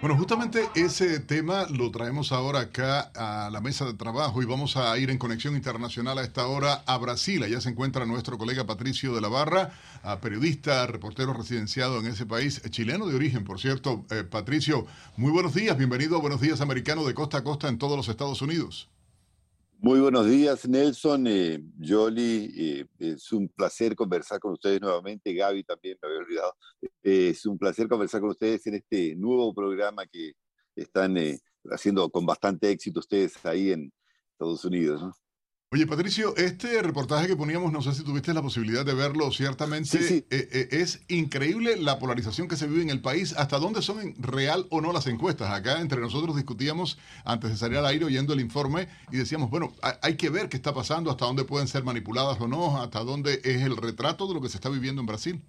Bueno, justamente ese tema lo traemos ahora acá a la mesa de trabajo y vamos a ir en conexión internacional a esta hora a Brasil. Allá se encuentra nuestro colega Patricio de la Barra, periodista, reportero residenciado en ese país, chileno de origen, por cierto. Eh, Patricio, muy buenos días, bienvenido a Buenos Días Americano de costa a costa en todos los Estados Unidos. Muy buenos días, Nelson, eh, Jolly. Eh, es un placer conversar con ustedes nuevamente. Gaby también me había olvidado. Es un placer conversar con ustedes en este nuevo programa que están eh, haciendo con bastante éxito ustedes ahí en Estados Unidos. Oye, Patricio, este reportaje que poníamos, no sé si tuviste la posibilidad de verlo, ciertamente Sí, sí. eh, eh, es increíble la polarización que se vive en el país, hasta dónde son en- real o no las encuestas. Acá entre nosotros discutíamos antes de salir al aire oyendo el informe y decíamos, bueno, hay, hay que ver qué está pasando, hasta dónde pueden ser manipuladas o no, hasta dónde es el retrato de lo que se está viviendo en Brasil.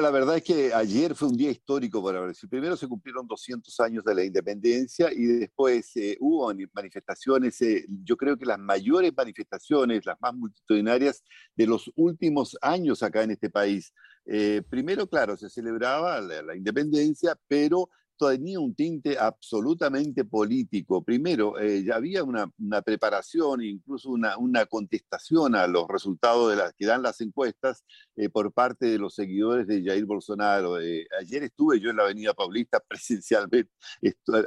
La verdad es que ayer fue un día histórico para Brasil. Primero se cumplieron 200 años de la independencia y después eh, hubo mani- manifestaciones, eh, yo creo que las mayores manifestaciones, las más multitudinarias de los últimos años acá en este país. Eh, primero, claro, se celebraba la independencia, pero tenía un tinte absolutamente político. Primero, eh, ya había una, una preparación, incluso una, contestación a los resultados de las que dan las encuestas eh, por parte de los seguidores de Jair Bolsonaro. Eh, ayer estuve yo en la Avenida Paulista presencialmente,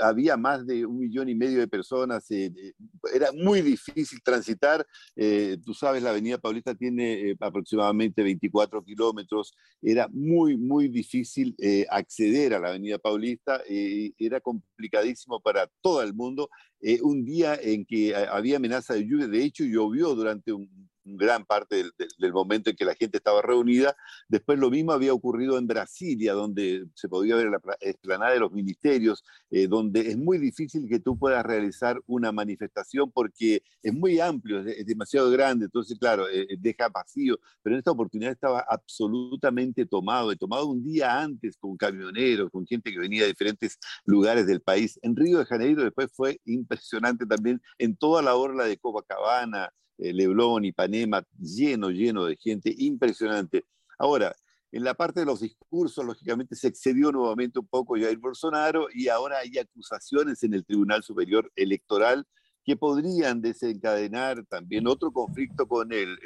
había más de un millón y medio de personas, eh, eh, era muy difícil transitar, Eh, tú sabes, la Avenida Paulista tiene eh, aproximadamente 24 kilómetros, era muy, muy difícil eh, acceder a la Avenida Paulista, eh, era complicadísimo para todo el mundo, eh, un día en que eh, había amenaza de lluvia, de hecho llovió durante un, un gran parte del, momento en que la gente estaba reunida. Después lo mismo había ocurrido en Brasilia, donde se podía ver la pla- explanada de los ministerios, eh, donde es muy difícil que tú puedas realizar una manifestación porque es muy amplio, es, demasiado grande, entonces claro, eh, eh, deja vacío, pero en esta oportunidad estaba absolutamente tomado, y tomado un día antes con camioneros, con gente que venía de diferentes lugares del país. En Río de Janeiro después fue impresionante también en toda la orla de Copacabana, eh, Leblon, Ipanema, lleno, lleno de gente, impresionante. Ahora, en la parte de los discursos, lógicamente se excedió nuevamente un poco Jair Bolsonaro y ahora hay acusaciones en el Tribunal Superior Electoral que podrían desencadenar también otro conflicto con el,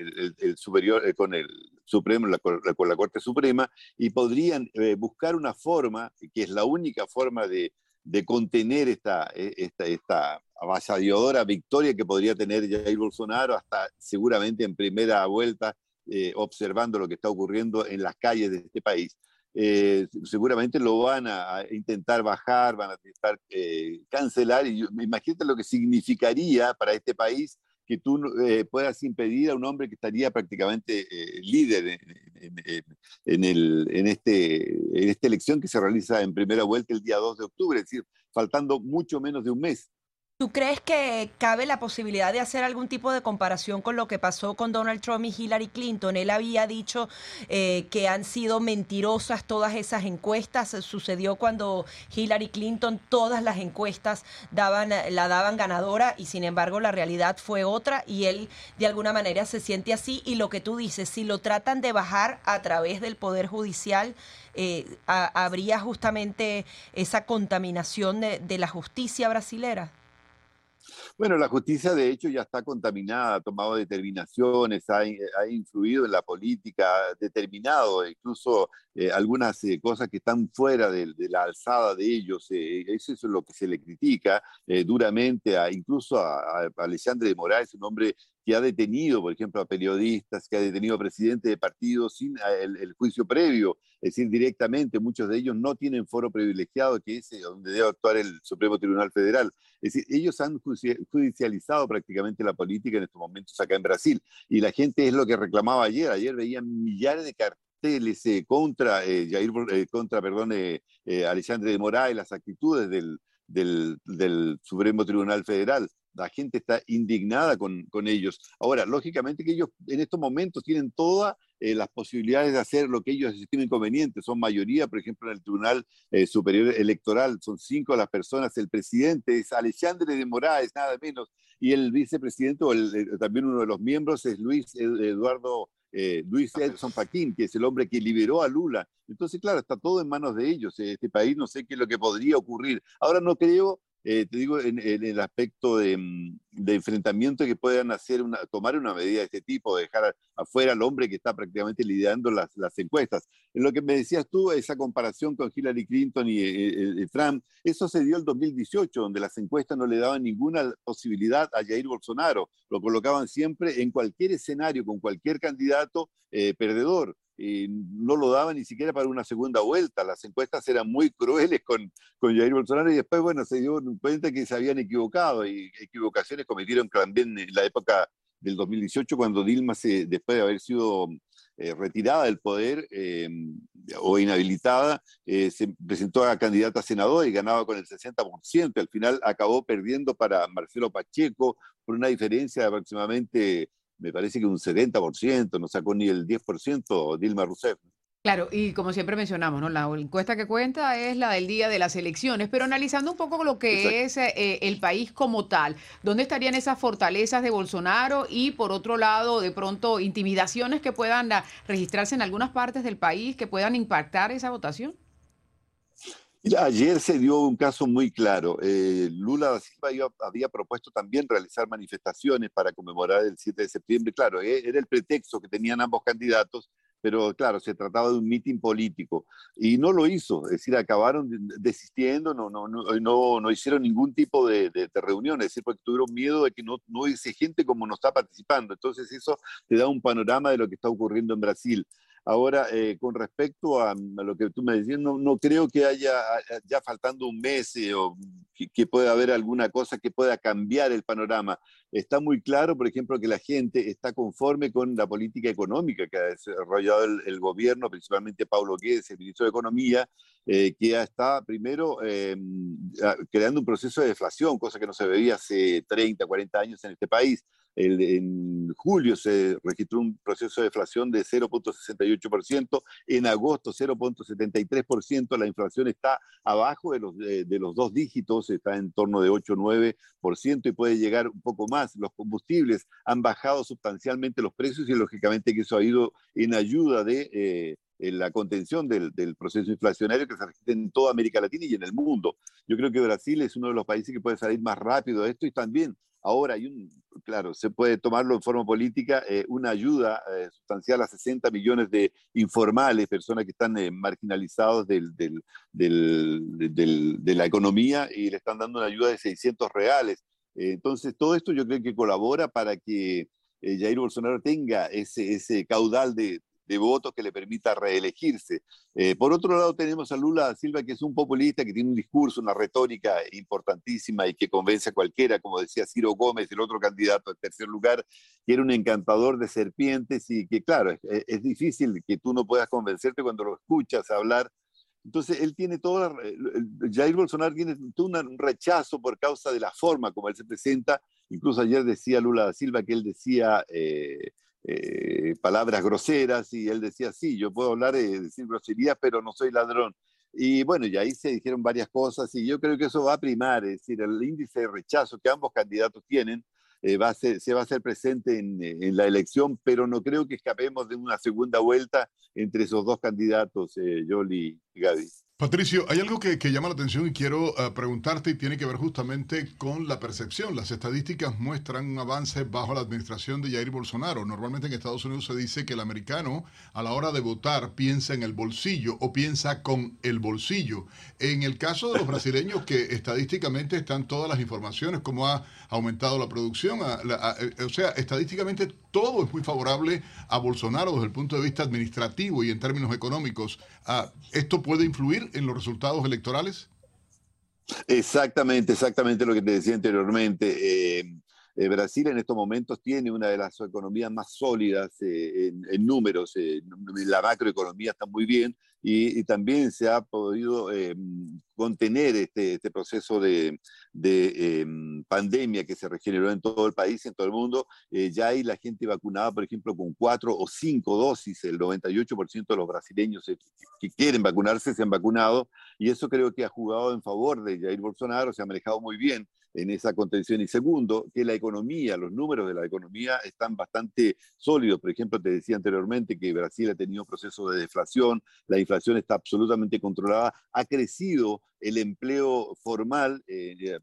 superior, eh, con el Supremo, la, con la Corte Suprema, y podrían eh, buscar una forma, que es la única forma de, de contener esta, eh, esta, esta avasalladora victoria que podría tener Jair Bolsonaro hasta seguramente en primera vuelta, eh, observando lo que está ocurriendo en las calles de este país. Eh, seguramente lo van a, intentar bajar, van a intentar eh, cancelar, y imagínate lo que significaría para este país que tú puedas impedir a un hombre que estaría prácticamente líder en- en este, en esta elección que se realiza en primera vuelta el día 2 de octubre, es decir, faltando mucho menos de un mes. ¿Tú crees que cabe la posibilidad de hacer algún tipo de comparación con lo que pasó con Donald Trump y Hillary Clinton? Él había dicho eh, que han sido mentirosas todas esas encuestas. Sucedió cuando Hillary Clinton todas las encuestas daban, la daban ganadora y sin embargo la realidad fue otra y él de alguna manera se siente así. Y lo que tú dices, si lo tratan de bajar a través del Poder Judicial, eh, ha- habría justamente esa contaminación de, de la justicia brasilera. Bueno, la justicia de hecho ya está contaminada, ha tomado determinaciones, ha, influido en la política, ha determinado incluso eh, algunas eh, cosas que están fuera de, la alzada de ellos. eh, eso es lo que se le critica duramente, a, incluso a, a Alexandre de Moraes, un hombre que ha detenido, por ejemplo, a periodistas, que ha detenido a presidentes de partidos sin el, juicio previo, es decir, directamente, muchos de ellos no tienen foro privilegiado, que es donde debe actuar el Supremo Tribunal Federal. Es decir, ellos han judicializado prácticamente la política en estos momentos acá en Brasil, y la gente es lo que reclamaba ayer, ayer veían millares de carteles eh, contra, eh, Jair, eh, contra, perdón, Alexandre de Moraes, las actitudes del, del, del Supremo Tribunal Federal la gente está indignada con, con, ellos. Ahora, lógicamente que ellos en estos momentos tienen todas eh, las posibilidades de hacer lo que ellos estimen conveniente. Son mayoría, por ejemplo, en el Tribunal eh, Superior Electoral, son cinco las personas. El presidente es Alexandre de Moraes, nada menos, y el vicepresidente, o el, también uno de los miembros, es Luis Eduardo. Eh, Luis Edson Paquín, que es el hombre que liberó a Lula. Entonces, claro, está todo en manos de ellos. Este país no sé qué es lo que podría ocurrir. Ahora no creo eh, te digo, en, el aspecto mm, de, enfrentamiento que puedan hacer una, tomar una medida de este tipo, dejar afuera al hombre que está prácticamente liderando las, las encuestas. En lo que me decías tú, esa comparación con Hillary Clinton y, eh, eh, Trump, eso se dio en 2018, donde las encuestas no le daban ninguna posibilidad a Jair Bolsonaro, lo colocaban siempre en cualquier escenario, con cualquier candidato perdedor no lo daba ni siquiera para una segunda vuelta. Las encuestas eran muy crueles con, con Jair Bolsonaro y después, bueno, se dio cuenta que se habían equivocado y equivocaciones cometieron también en la época del 2018 cuando Dilma, después de haber sido eh, retirada del poder eh, o inhabilitada, eh, se presentó a candidata a senador y ganaba con el 60%. Al final acabó perdiendo para Marcelo Pacheco por una diferencia de aproximadamente me parece que un 70%, no sacó ni el 10% Dilma Rousseff. Claro, y como siempre mencionamos, ¿no? La encuesta que cuenta es la del día de las elecciones, pero analizando un poco lo que es eh, el país como tal, ¿dónde estarían esas fortalezas de Bolsonaro y por otro lado, de pronto, intimidaciones que puedan ah, registrarse en algunas partes del país que puedan impactar esa votación? Ayer se dio un caso muy claro. Eh, Lula da Silva había propuesto también realizar manifestaciones para conmemorar el 7 de septiembre. Claro, eh, era el pretexto que tenían ambos candidatos, pero claro, se trataba de un mitin político y no lo hizo. Es decir, acabaron desistiendo, no, no, hicieron ningún tipo de, de, reunión, es decir, porque tuvieron miedo de que no, no hubiese gente como no está participando. Entonces, eso te da un panorama de lo que está ocurriendo en Brasil. Ahora, eh, con respecto a, lo que tú me decías, no, no creo que haya, ya faltando un mes eh, o que, pueda haber alguna cosa que pueda cambiar el panorama. Está muy claro, por ejemplo, que la gente está conforme con la política económica que ha desarrollado el, gobierno, principalmente Paulo Guedes, el ministro de Economía, eh, que está primero creando un proceso de deflación, cosa que no se veía hace 30, 40 años en este país en julio se registró un proceso de deflación de 0.68%, en agosto 0.73%, la inflación está abajo de los, de, los dos dígitos, está en torno de 8-9% y puede llegar un poco más. Los combustibles han bajado sustancialmente los precios y lógicamente que eso ha ido en ayuda de... Eh, la contención del, del, proceso inflacionario que se registra en toda América Latina y en el mundo. Yo creo que Brasil es uno de los países que puede salir más rápido de esto y también Ahora hay un, claro, se puede tomarlo en forma política, eh, una ayuda eh, sustancial a 60 millones de informales, personas que están eh, marginalizados de la economía y le están dando una ayuda de 600 reales. entonces, todo esto yo creo que colabora para que Jair Bolsonaro tenga ese caudal de, de votos que le permita reelegirse. Eh, por otro lado, tenemos a Lula Silva, que es un populista, que tiene un discurso, una retórica importantísima y que convence a cualquiera, como decía Ciro Gómez, el otro candidato al tercer lugar, que era un encantador de serpientes y que, claro, es, difícil que tú no puedas convencerte cuando lo escuchas hablar entonces, él tiene todo, Jair Bolsonaro tiene todo un rechazo por causa de la forma como él se presenta. Incluso ayer decía Lula da Silva que él decía eh, eh, palabras groseras y él decía, sí, yo puedo hablar y decir groserías, pero no soy ladrón. Y bueno, y ahí se dijeron varias cosas y yo creo que eso va a primar, es decir, el índice de rechazo que ambos candidatos tienen eh, va a ser, se va a hacer presente en, la elección, pero no creo que escapemos de una segunda vuelta entre esos dos candidatos, eh, Yoli y Gaby. Patricio, hay algo que, llama la atención y quiero eh, preguntarte y tiene que ver justamente con la percepción. Las estadísticas muestran un avance bajo la administración de Jair Bolsonaro. Normalmente en Estados Unidos se dice que el americano a la hora de votar piensa en el bolsillo o piensa con el bolsillo. En el caso de los brasileños que estadísticamente están todas las informaciones, cómo ha aumentado la producción, eh, o sea, estadísticamente todo es muy favorable a Bolsonaro desde el punto de vista administrativo y en términos económicos. Ah, ¿Esto puede influir en los resultados electorales? Exactamente, exactamente lo que te decía anteriormente. Eh, eh, Brasil en estos momentos tiene una de las economías más sólidas eh, en, números. la macroeconomía está muy bien y, también se ha podido contener este, este proceso de, em, pandemia que se regeneró en todo el país, en todo el mundo. ya hay la gente vacunada, por ejemplo, con cuatro o cinco dosis. El 98% de los brasileños que quieren vacunarse se han vacunado y eso creo que ha jugado en favor de Jair Bolsonaro, se ha manejado muy bien en esa contención. Y segundo, que la economía, los números de la economía están bastante sólidos. Por ejemplo, te decía anteriormente que Brasil ha tenido un proceso de deflación, la inflación está absolutamente controlada, ha crecido el empleo formal. Eh, eh,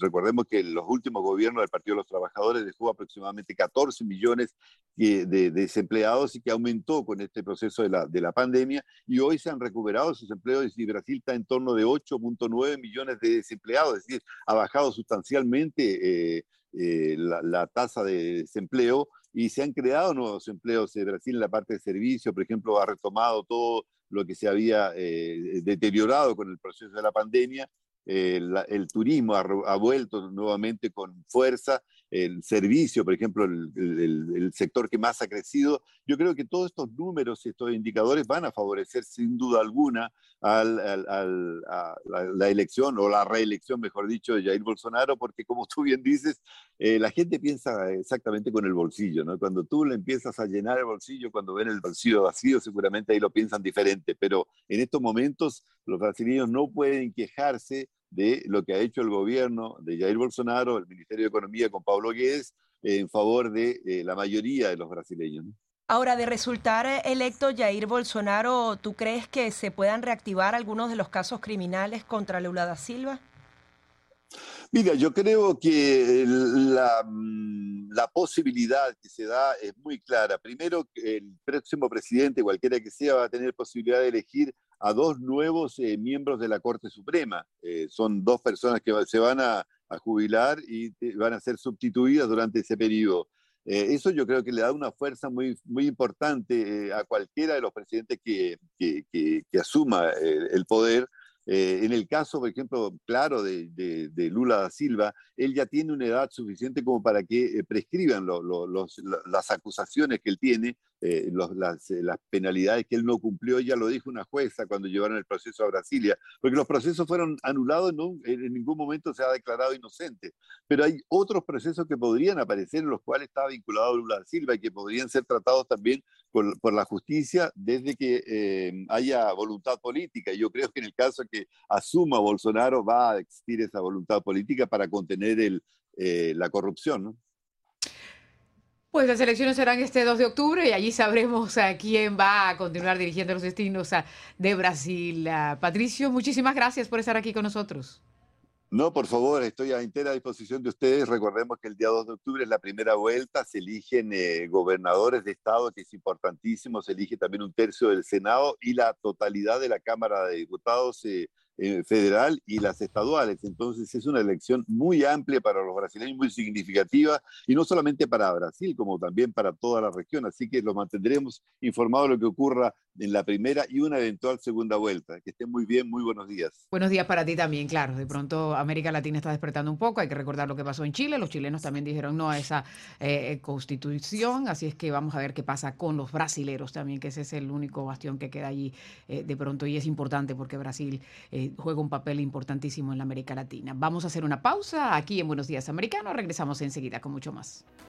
recordemos que los últimos gobiernos del Partido de los Trabajadores dejó aproximadamente 14 millones de, desempleados y que aumentó con este proceso de la, de la pandemia y hoy se han recuperado esos empleos y Brasil está en torno de 8.9 millones de desempleados, es decir, ha bajado sustancialmente eh, la, la tasa de desempleo y se han creado nuevos empleos. en Brasil en la parte de servicio, por ejemplo, ha retomado todo lo que se había eh, deteriorado con el proceso de la pandemia. el turismo ha, vuelto nuevamente con fuerza el servicio, por ejemplo, el, sector que más ha crecido. Yo creo que todos estos números y estos indicadores van a favorecer sin duda alguna a la, elección o la reelección, mejor dicho, de Jair Bolsonaro, porque como tú bien dices, eh, la gente piensa exactamente con el bolsillo, ¿no? Cuando tú le empiezas a llenar el bolsillo, cuando ven el bolsillo vacío, seguramente ahí lo piensan diferente, pero en estos momentos los brasileños no pueden quejarse de lo que ha hecho el gobierno de Jair Bolsonaro, el Ministerio de Economía con Pablo Guedes, en favor de eh, la mayoría de los brasileños. Ahora, de resultar electo Jair Bolsonaro, ¿tú crees que se puedan reactivar algunos de los casos criminales contra Lula da Silva? Mira, yo creo que la, mm, la, posibilidad que se da es muy clara. Primero, el próximo presidente, cualquiera que sea, va a tener posibilidad de elegir a dos nuevos eh, miembros de la Corte Suprema. Eh, son dos personas que se van a, jubilar y van a ser sustituidas durante ese periodo. Eh, eso yo creo que le da una fuerza muy, muy importante a cualquiera de los presidentes que, que, que, asuma el poder eh, en el caso, por ejemplo, claro, de, Lula da Silva, él ya tiene una edad suficiente como para que eh, prescriban las acusaciones que él tiene eh, las, eh, las, penalidades que él no cumplió, ya lo dijo una jueza cuando llevaron el proceso a Brasilia, porque los procesos fueron anulados, no, en ningún momento se ha declarado inocente. Pero hay otros procesos que podrían aparecer en los cuales estaba vinculado Lula Silva y que podrían ser tratados también por, por la justicia desde que eh, haya voluntad política. Yo creo que en el caso que asuma Bolsonaro va a existir esa voluntad política para contener el, la corrupción. ¿no? Pues las elecciones serán este 2 de octubre y allí sabremos a quién va a continuar dirigiendo los destinos de Brasil. Patricio, muchísimas gracias por estar aquí con nosotros. No, por favor, estoy a entera disposición de ustedes. Recordemos que el día 2 de octubre es la primera vuelta, se eligen eh, gobernadores de estado, que es importantísimo, se elige también un tercio del Senado y la totalidad de la Cámara de Diputados. Eh, federal y las estaduales. Entonces es una elección muy amplia para los brasileños, muy significativa, y no solamente para Brasil, como también para toda la región. Así que lo mantendremos informado de lo que ocurra en la primera y una eventual segunda vuelta. Que estén muy bien, muy buenos días. Buenos días para ti también, claro. De pronto América Latina está despertando un poco, hay que recordar lo que pasó en Chile. Los chilenos también dijeron no a esa eh, constitución, así es que vamos a ver qué pasa con los brasileros también, que ese es el único bastión que queda allí eh, de pronto y es importante porque Brasil juega un papel importantísimo en la América Latina. Vamos a hacer una pausa aquí en Buenos Días Americano. Regresamos enseguida con mucho más.